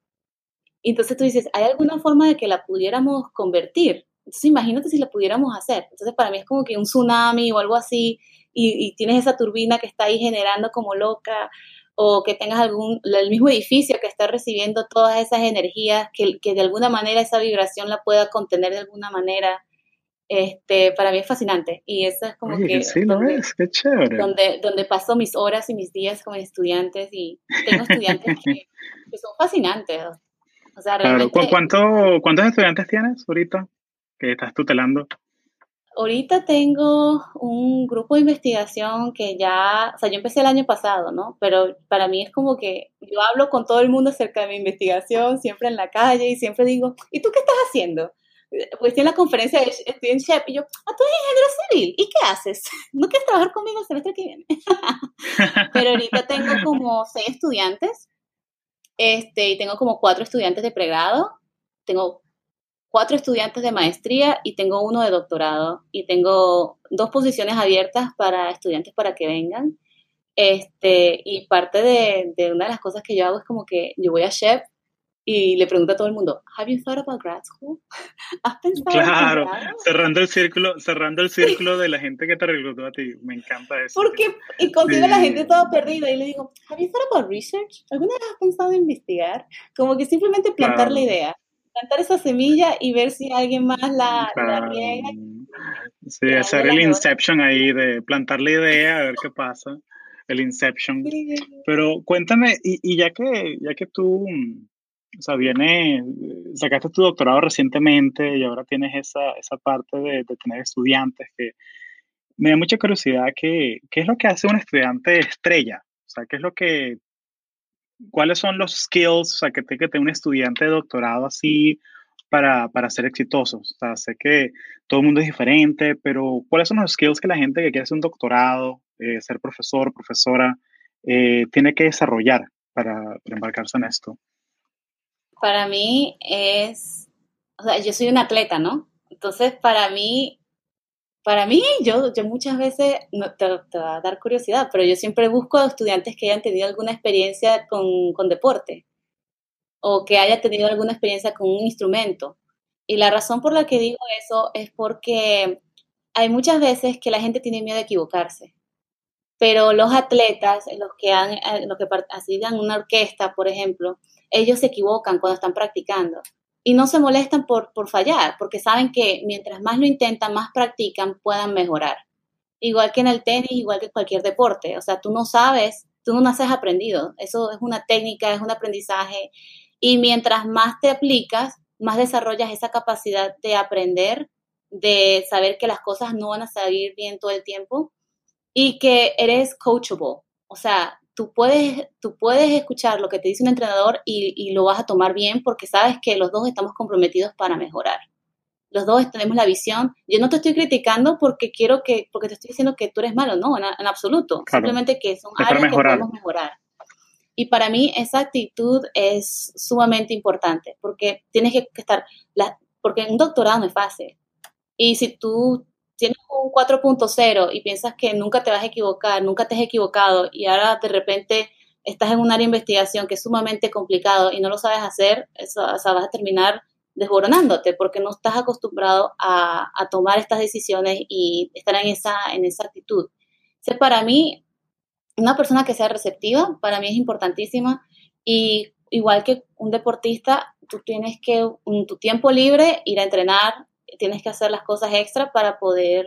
Entonces tú dices, ¿hay alguna forma de que la pudiéramos convertir? Entonces imagínate si la pudiéramos hacer. Entonces para mí es como que un tsunami o algo así, y, y tienes esa turbina que está ahí generando como loca, o que tengas algún, el mismo edificio que está recibiendo todas esas energías, que, que de alguna manera esa vibración la pueda contener de alguna manera. Este, para mí es fascinante y eso es como que sí lo es, qué chévere. Donde, donde paso mis horas y mis días con estudiantes y tengo estudiantes que, son fascinantes. O sea, realmente, ¿Cuánto, ¿Cuántos estudiantes tienes ahorita que estás tutelando? Ahorita tengo un grupo de investigación que ya, o sea, yo empecé el año pasado, ¿no? Pero para mí es como que yo hablo con todo el mundo acerca de mi investigación, siempre en la calle y siempre digo, ¿y tú qué estás haciendo? Pues en la conferencia, estoy en SHEP y yo, ah, tú eres ingeniero civil, ¿y qué haces? *laughs* ¿No quieres trabajar conmigo el semestre que viene? *laughs* Pero ahorita tengo como seis estudiantes, este, y tengo como cuatro estudiantes de pregrado, tengo cuatro estudiantes de maestría y tengo uno de doctorado y tengo dos posiciones abiertas para estudiantes para que vengan. Este, y parte de, de, una de las cosas que yo hago es como que yo voy a Chef y le pregunto a todo el mundo, ¿Have you thought about grad school? *laughs* ¿Has pensado Claro, en cerrando el círculo, cerrando el círculo de la gente que te reclutó a ti. Me encanta eso. Porque, y contigo sí. la gente toda perdida y le digo, ¿Have you thought about research? ¿Alguna vez has pensado en investigar? Como que simplemente plantar claro. la idea, plantar esa semilla y ver si alguien más la, claro. la riega. Sí, hacer el inception ahí de plantar la idea, a ver qué pasa. El inception. Sí. Pero cuéntame, y, y ya que ya que tú o sea, viene, sacaste tu doctorado recientemente y ahora tienes esa, esa parte de, de, tener estudiantes que me da mucha curiosidad qué, qué es lo que hace un estudiante estrella, o sea, qué es lo que, cuáles son los skills, o sea, que tiene que tener un estudiante de doctorado así para, para ser exitoso. O sea, sé que todo el mundo es diferente, pero ¿cuáles son los skills que la gente que quiere hacer un doctorado, eh, ser profesor, profesora, eh, tiene que desarrollar para, para embarcarse en esto? para mí es, o sea, yo soy un atleta, ¿no? Entonces, para mí, para mí, yo, yo muchas veces, no, te, va a dar curiosidad, pero yo siempre busco a estudiantes que hayan tenido alguna experiencia con, con deporte o que haya tenido alguna experiencia con un instrumento. Y la razón por la que digo eso es porque hay muchas veces que la gente tiene miedo de equivocarse. Pero los atletas, los que han, eh, los que una orquesta, por ejemplo, ellos se equivocan cuando están practicando y no se molestan por, por fallar, porque saben que mientras más lo intentan, más practican, puedan mejorar. Igual que en el tenis, igual que cualquier deporte. O sea, tú no sabes, tú no naces aprendido. Eso es una técnica, es un aprendizaje. Y mientras más te aplicas, más desarrollas esa capacidad de aprender, de saber que las cosas no van a salir bien todo el tiempo y que eres coachable. O sea, tú puedes, tú puedes escuchar lo que te dice un entrenador y, y, lo vas a tomar bien porque sabes que los dos estamos comprometidos para mejorar. Los dos tenemos la visión. Yo no te estoy criticando porque quiero que, porque te estoy diciendo que tú eres malo, no, en, en absoluto. Claro. Simplemente que son es áreas que podemos mejorar. Y para mí esa actitud es sumamente importante porque tienes que estar, la, porque un doctorado no es fácil. Y si tú tienes un 4.0 y piensas que nunca te vas a equivocar, nunca te has equivocado y ahora de repente estás en un área de investigación que es sumamente complicado y no lo sabes hacer, eso, o sea, vas a terminar desboronándote porque no estás acostumbrado a, a, tomar estas decisiones y estar en esa, en esa actitud. Sea, para mí, una persona que sea receptiva, para mí es importantísima y igual que un deportista, tú tienes que en tu tiempo libre ir a entrenar, tienes que hacer las cosas extra para poder,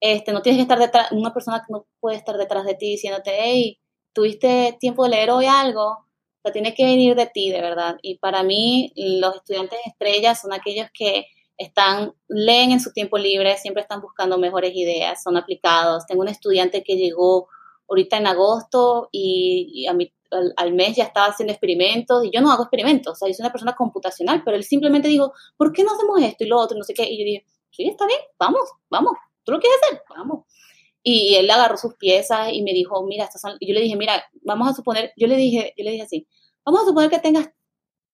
este, no tienes que estar detrás, una persona que no puede estar detrás de ti diciéndote, hey, tuviste tiempo de leer hoy algo, o tiene que venir de ti, de verdad. Y para mí, los estudiantes estrellas son aquellos que están, leen en su tiempo libre, siempre están buscando mejores ideas, son aplicados. Tengo un estudiante que llegó ahorita en agosto y, y a mi, al, al, mes ya estaba haciendo experimentos y yo no hago experimentos, o sea, yo soy una persona computacional, pero él simplemente dijo, ¿por qué no hacemos esto y lo otro? No sé qué. Y yo dije, sí, está bien, vamos, vamos, ¿tú lo quieres hacer? Vamos. Y él agarró sus piezas y me dijo, mira, estas son... Y yo le dije, mira, vamos a suponer, yo le dije, yo le dije así, vamos a suponer que tengas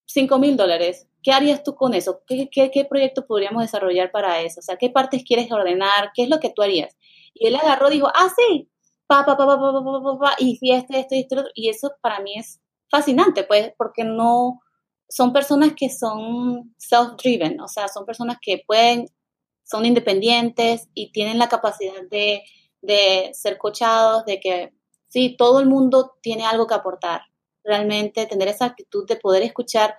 5 mil dólares, ¿qué harías tú con eso? ¿Qué, ¿Qué, qué, proyecto podríamos desarrollar para eso? O sea, ¿qué partes quieres ordenar? ¿Qué es lo que tú harías? Y él agarró y dijo, ah, sí, pa, pa, pa, pa, pa, pa, pa, pa y fui a este. este y eso para mí es fascinante, pues, porque no son personas que son self-driven, o sea, son personas que pueden, son independientes y tienen la capacidad de, de ser cochados, de que sí, todo el mundo tiene algo que aportar. Realmente tener esa actitud de poder escuchar,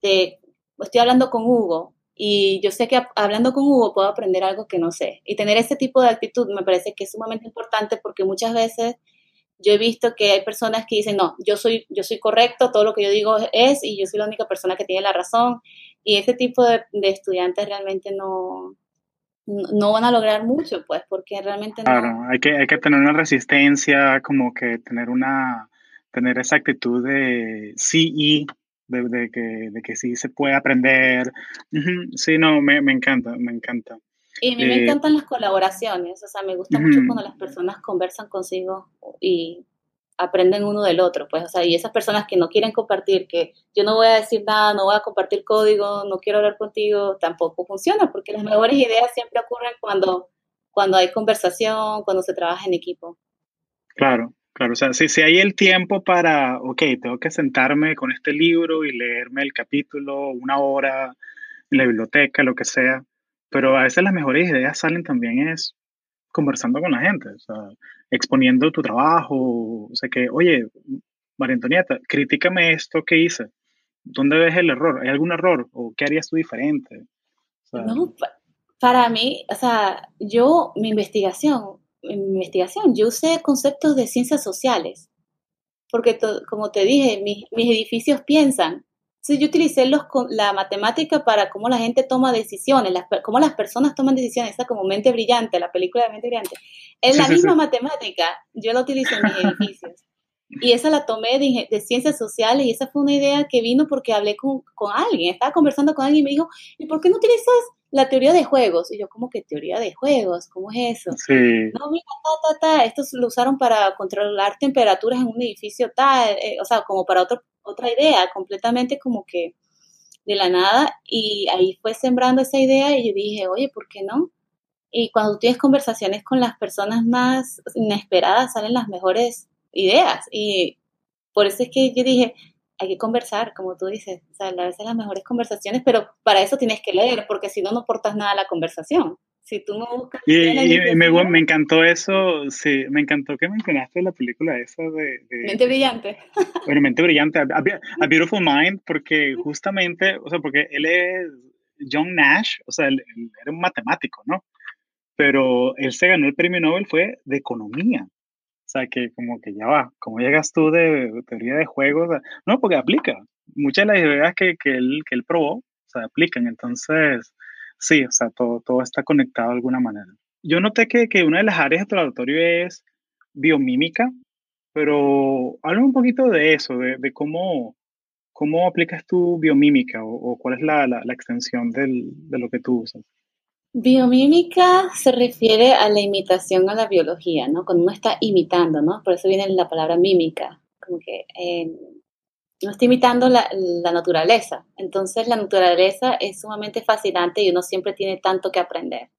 de, estoy hablando con Hugo, y yo sé que hablando con Hugo puedo aprender algo que no sé. Y tener ese tipo de actitud me parece que es sumamente importante porque muchas veces yo he visto que hay personas que dicen, no, yo soy, yo soy correcto, todo lo que yo digo es y yo soy la única persona que tiene la razón. Y ese tipo de, de estudiantes realmente no, no van a lograr mucho, pues, porque realmente no. Claro, hay que, hay que tener una resistencia, como que tener una, tener esa actitud de sí y de, de, que, de que sí se puede aprender. Uh -huh. Sí, no, me, me, encanta, me encanta. Y a mí eh, me encantan las colaboraciones, o sea, me gusta uh -huh. mucho cuando las personas conversan consigo y aprenden uno del otro, pues, o sea, y esas personas que no quieren compartir, que yo no voy a decir nada, no voy a compartir código, no quiero hablar contigo, tampoco funciona, porque las mejores ideas siempre ocurren cuando, cuando hay conversación, cuando se trabaja en equipo. Claro, Claro, o sea, si, si hay el tiempo para, ok, tengo que sentarme con este libro y leerme el capítulo una hora en la biblioteca, lo que sea, pero a veces las mejores ideas salen también es conversando con la gente, o sea, exponiendo tu trabajo, o sea, que, oye, María Antonieta, críticame esto que hice, ¿dónde ves el error? ¿Hay algún error? ¿O qué harías tú diferente? no, para mí, o sea, yo, mi investigación, mi investigación, yo usé conceptos de ciencias sociales, porque como te dije, mis, edificios piensan. Entonces yo utilicé los, la matemática para cómo la gente toma decisiones, las, cómo las personas toman decisiones, esa como mente brillante, la película de mente brillante. Es la misma matemática, yo la utilizo en mis *laughs* edificios. Y esa la tomé de, de, ciencias sociales y esa fue una idea que vino porque hablé con, con, alguien, estaba conversando con alguien y me dijo, ¿y por qué no utilizas la teoría de juegos? Y yo, ¿cómo que teoría de juegos? ¿Cómo es eso? Sí. No, mira, ta, ta, ta, estos lo usaron para controlar temperaturas en un edificio tal, eh, o sea, como para otro, otra idea, completamente como que de la nada. Y ahí fue sembrando esa idea y yo dije, oye, ¿por qué no? Y cuando tú tienes conversaciones con las personas más inesperadas, salen las mejores ideas. Y por eso es que yo dije, hay que conversar, como tú dices, o sea, a veces las mejores conversaciones, pero para eso tienes que leer, porque si no, no aportas nada a la conversación. Si tú no buscas... Y, me, me, encantó eso, sí, me encantó que mencionaste la película esa de... Mente Brillante. Bueno, Mente Brillante, a, *laughs* Beautiful Mind, porque justamente, o sea, porque él es John Nash, o sea, él era un matemático, ¿no? Pero él se ganó el premio Nobel fue de economía. O sea, que como que ya va, ¿cómo llegas tú de teoría de juegos? No, porque aplica. Muchas de las ideas que, que, él, que él probó, o sea, aplican. Entonces, sí, o sea, todo, todo está conectado de alguna manera. Yo noté que, que una de las áreas de tu laboratorio es biomímica, pero háblame un poquito de eso, de, de cómo, cómo aplicas tu biomímica o, o cuál es la, la, la extensión del, de lo que tú usas. Biomímica se refiere a la imitación a la biología, ¿no? Cuando uno está imitando, ¿no? Por eso viene la palabra mímica, como que eh, uno está imitando la, naturaleza. Entonces la naturaleza es sumamente fascinante y uno siempre tiene tanto que aprender.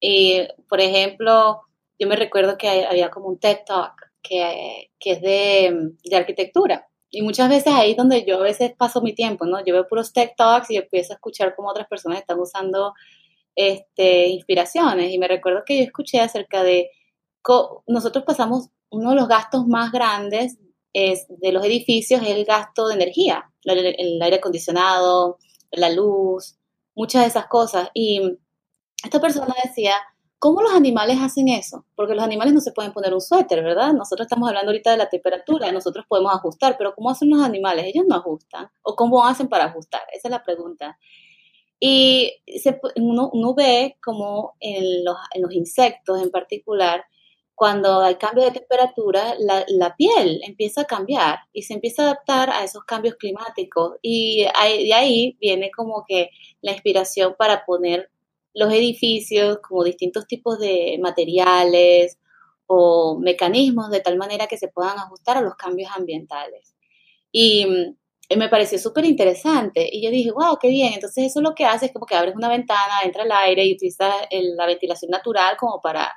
Y, por ejemplo, yo me recuerdo que había como un TED Talk que, que es de, de arquitectura. Y muchas veces ahí es donde yo a veces paso mi tiempo, ¿no? Yo veo puros TED Talks y empiezo a escuchar cómo otras personas están usando este, inspiraciones y me recuerdo que yo escuché acerca de nosotros pasamos uno de los gastos más grandes es de los edificios es el gasto de energía, el, aire acondicionado, la luz, muchas de esas cosas. Y esta persona decía, ¿cómo los animales hacen eso? Porque los animales no se pueden poner un suéter, ¿verdad? Nosotros estamos hablando ahorita de la temperatura, nosotros podemos ajustar, pero ¿cómo hacen los animales? Ellos no ajustan. ¿O cómo hacen para ajustar? Esa es la pregunta. Y se, uno, uno, ve como en los, en los, insectos en particular, cuando hay cambio de temperatura, la, la, piel empieza a cambiar y se empieza a adaptar a esos cambios climáticos. Y de ahí viene como que la inspiración para poner los edificios como distintos tipos de materiales o mecanismos de tal manera que se puedan ajustar a los cambios ambientales. Y me pareció súper interesante y yo dije, wow, qué bien. Entonces eso lo que hace es como que abres una ventana, entra el aire y utilizas la ventilación natural como para,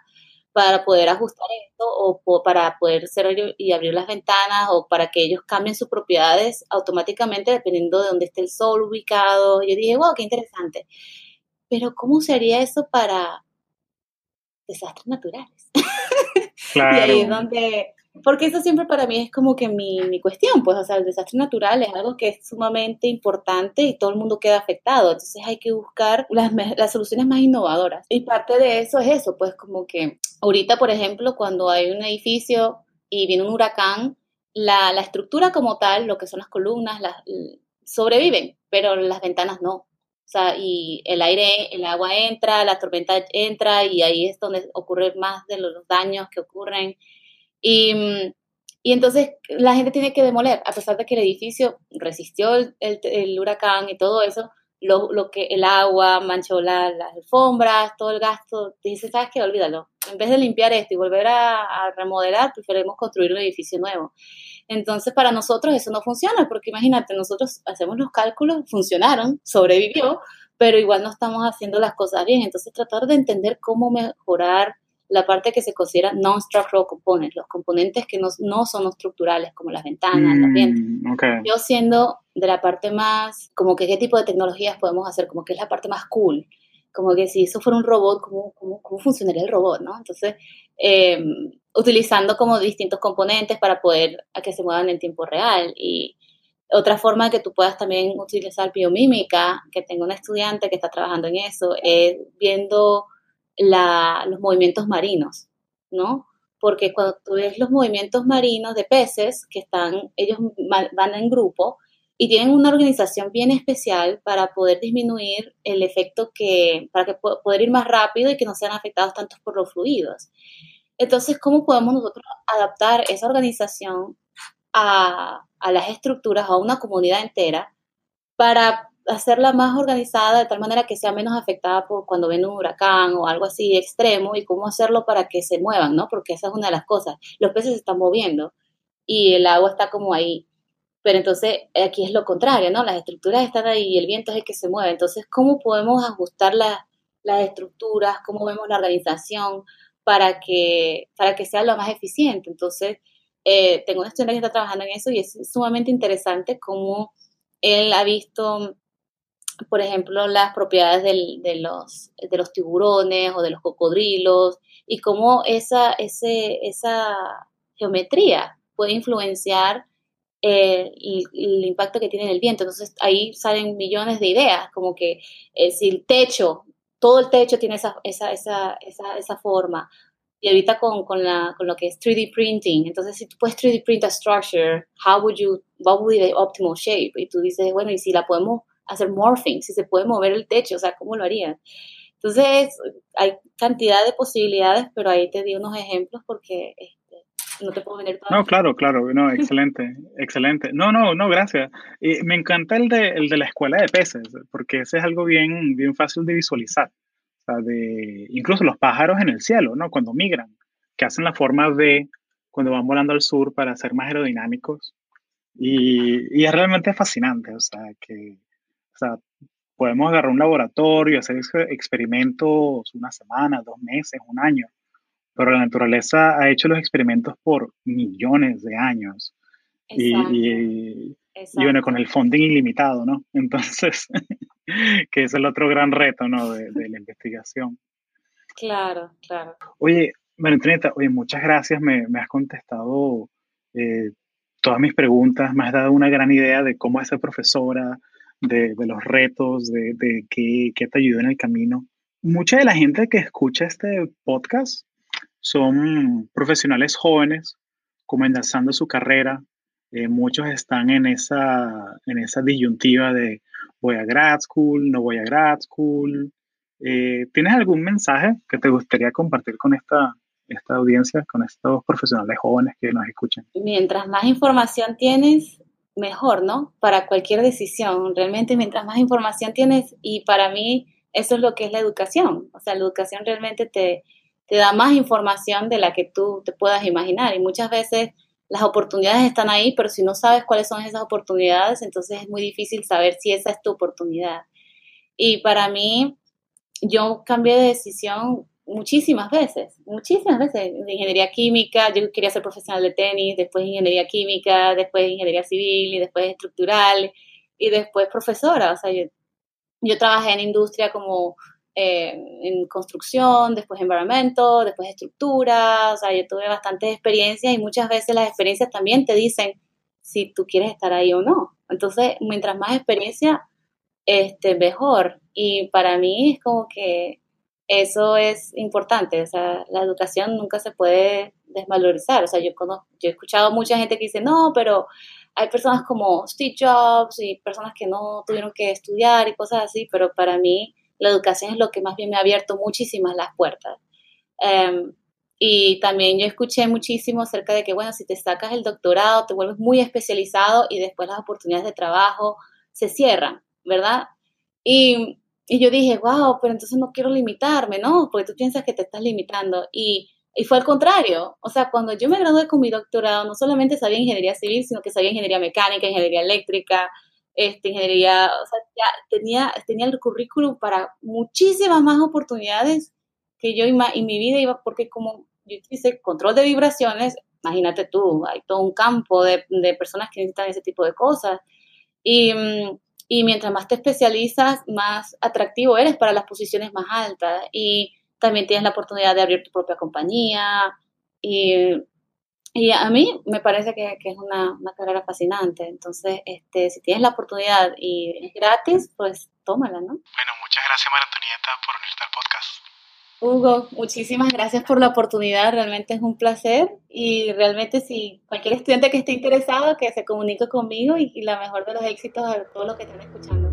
para poder ajustar esto o, para poder cerrar y abrir las ventanas o para que ellos cambien sus propiedades automáticamente dependiendo de dónde esté el sol ubicado. Yo dije, wow, qué interesante. Pero ¿cómo sería eso para desastres naturales? Claro. *laughs* y ahí es donde porque eso siempre para mí es como que mi, mi, cuestión, pues, o sea, el desastre natural es algo que es sumamente importante y todo el mundo queda afectado, entonces hay que buscar las, las soluciones más innovadoras. Y parte de eso es eso, pues como que ahorita, por ejemplo, cuando hay un edificio y viene un huracán, la, la estructura como tal, lo que son las columnas, las, sobreviven, pero las ventanas no. O sea, y el aire, el agua entra, la tormenta entra y ahí es donde ocurren más de los daños que ocurren. Y, mm, y entonces la gente tiene que demoler, a pesar de que el edificio resistió el, huracán y todo eso, lo, lo, que el agua manchó las alfombras, todo el gasto, dice, ¿sabes qué? Olvídalo. En vez de limpiar esto y volver a, a, remodelar, preferimos construir un edificio nuevo. Entonces, para nosotros eso no funciona, porque imagínate, nosotros hacemos los cálculos, funcionaron, sobrevivió, pero igual no estamos haciendo las cosas bien. Entonces, tratar de entender cómo mejorar la parte que se considera non-structural components, los componentes que no, no, son estructurales, como las ventanas, el ambiente. Mm, Yo siendo de la parte más, como que qué tipo de tecnologías podemos hacer, como que es la parte más cool, como que si eso fuera un robot, ¿cómo, cómo, cómo funcionaría el robot, no? Entonces, eh, utilizando como distintos componentes para poder a que se muevan en tiempo real y otra forma que tú puedas también utilizar biomímica, que tengo una estudiante que está trabajando en eso, es viendo la, los movimientos marinos, ¿no? Porque cuando tú ves los movimientos marinos de peces, que están, ellos van en grupo y tienen una organización bien especial para poder disminuir el efecto que, para que poder ir más rápido y que no sean afectados tanto por los fluidos. Entonces, ¿cómo podemos nosotros adaptar esa organización a, a las estructuras, a una comunidad entera, para hacerla más organizada de tal manera que sea menos afectada por cuando ven un huracán o algo así extremo y cómo hacerlo para que se muevan, ¿no? Porque esa es una de las cosas. Los peces se están moviendo y el agua está como ahí. Pero entonces aquí es lo contrario, ¿no? Las estructuras están ahí y el viento es el que se mueve. Entonces, ¿cómo podemos ajustar las estructuras? ¿Cómo vemos la organización para que, para que sea lo más eficiente? Entonces, eh, tengo un estudiante que está trabajando en eso y es sumamente interesante cómo él ha visto, por ejemplo, las propiedades de, los, de los tiburones o de los cocodrilos y cómo esa, ese, esa geometría puede influenciar eh, el, impacto que tiene en el viento. Entonces ahí salen millones de ideas, como que eh, si el techo, todo el techo tiene esa, esa, esa, esa, esa forma, y ahorita con, con, la, con lo que es 3D printing, entonces si tú puedes 3D print a structure, how would you, what would be the optimal shape? Y tú dices, bueno, y si la podemos hacer morphing, si se puede mover el techo, o sea, ¿cómo lo harías? Entonces, hay cantidad de posibilidades, pero ahí te di unos ejemplos porque este, no te puedo venir todo. No, claro, claro, no, excelente, excelente. No, no, no, gracias. Y me encanta el de, el de la escuela de peces, porque ese es algo bien, bien fácil de visualizar de incluso los pájaros en el cielo, ¿no? Cuando migran, que hacen la forma V cuando van volando al sur para ser más aerodinámicos. Y, es realmente fascinante, o sea, que o sea, podemos agarrar un laboratorio, y hacer experimentos una semana, dos meses, un año, pero la naturaleza ha hecho los experimentos por millones de años. Y, y, y, bueno, con el funding ilimitado, ¿no? *laughs* Entonces, que es el otro gran reto, ¿no? De, la investigación. Claro, claro. Oye, Valentineta, oye, muchas gracias, me, me has contestado eh, todas mis preguntas, me has dado una gran idea de cómo es ser profesora, de, de los retos, de, de qué, qué, te ayudó en el camino. Mucha de la gente que escucha este podcast son profesionales jóvenes comenzando su carrera, eh, muchos están en esa, en esa disyuntiva de voy a grad school, no voy a grad school. Eh, ¿Tienes algún mensaje que te gustaría compartir con esta, esta audiencia, con estos profesionales jóvenes que nos escuchan? Mientras más información tienes, mejor, ¿no? Para cualquier decisión. Realmente, mientras más información tienes, y para mí eso es lo que es la educación. O sea, la educación realmente te, te da más información de la que tú te puedas imaginar. Y muchas veces las oportunidades están ahí, pero si no sabes cuáles son esas oportunidades, entonces es muy difícil saber si esa es tu oportunidad. Y para mí, yo cambié de decisión muchísimas veces, muchísimas veces. De ingeniería química, yo quería ser profesional de tenis, después ingeniería química, después ingeniería civil y después estructural y después profesora. O sea, yo, trabajé en industria como eh, en construcción, después environment, después estructura, o sea, yo tuve bastantes experiencias y muchas veces las experiencias también te dicen si tú quieres estar ahí o no. Entonces, mientras más experiencia, este, mejor. Y para mí es como que eso es importante, o sea, la educación nunca se puede desvalorizar. O sea, yo, conozco, yo he escuchado mucha gente que dice, no, pero hay personas como Steve Jobs y personas que no tuvieron que estudiar y cosas así, pero para mí la educación es lo que más bien me ha abierto muchísimas las puertas. Em, y también yo escuché muchísimo acerca de que, bueno, si te sacas el doctorado, te vuelves muy especializado y después las oportunidades de trabajo se cierran, ¿verdad? Y, y yo dije, wow, pero entonces no quiero limitarme, ¿no? Porque tú piensas que te estás limitando. Y, y fue al contrario. O sea, cuando yo me gradué con mi doctorado, no solamente sabía ingeniería civil, sino que sabía ingeniería mecánica, ingeniería eléctrica, este, ingeniería, o sea, ya tenía, tenía el currículum para muchísimas más oportunidades que yo y mi vida iba, porque como yo hice control de vibraciones, imagínate tú, hay todo un campo de, de personas que necesitan ese tipo de cosas. Y, mm, y, mientras más te especializas, más atractivo eres para las posiciones más altas. Y también tienes la oportunidad de abrir tu propia compañía. Y, y a mí me parece que, que es una, una, carrera fascinante. Entonces, este, si tienes la oportunidad y es gratis, pues tómala, ¿no? Bueno, muchas gracias, María Antonieta, por unirte al podcast. Hugo, muchísimas gracias por la oportunidad, realmente es un placer y realmente si cualquier estudiante que esté interesado que se comunique conmigo y, y la mejor de los éxitos a todos los que estén escuchando.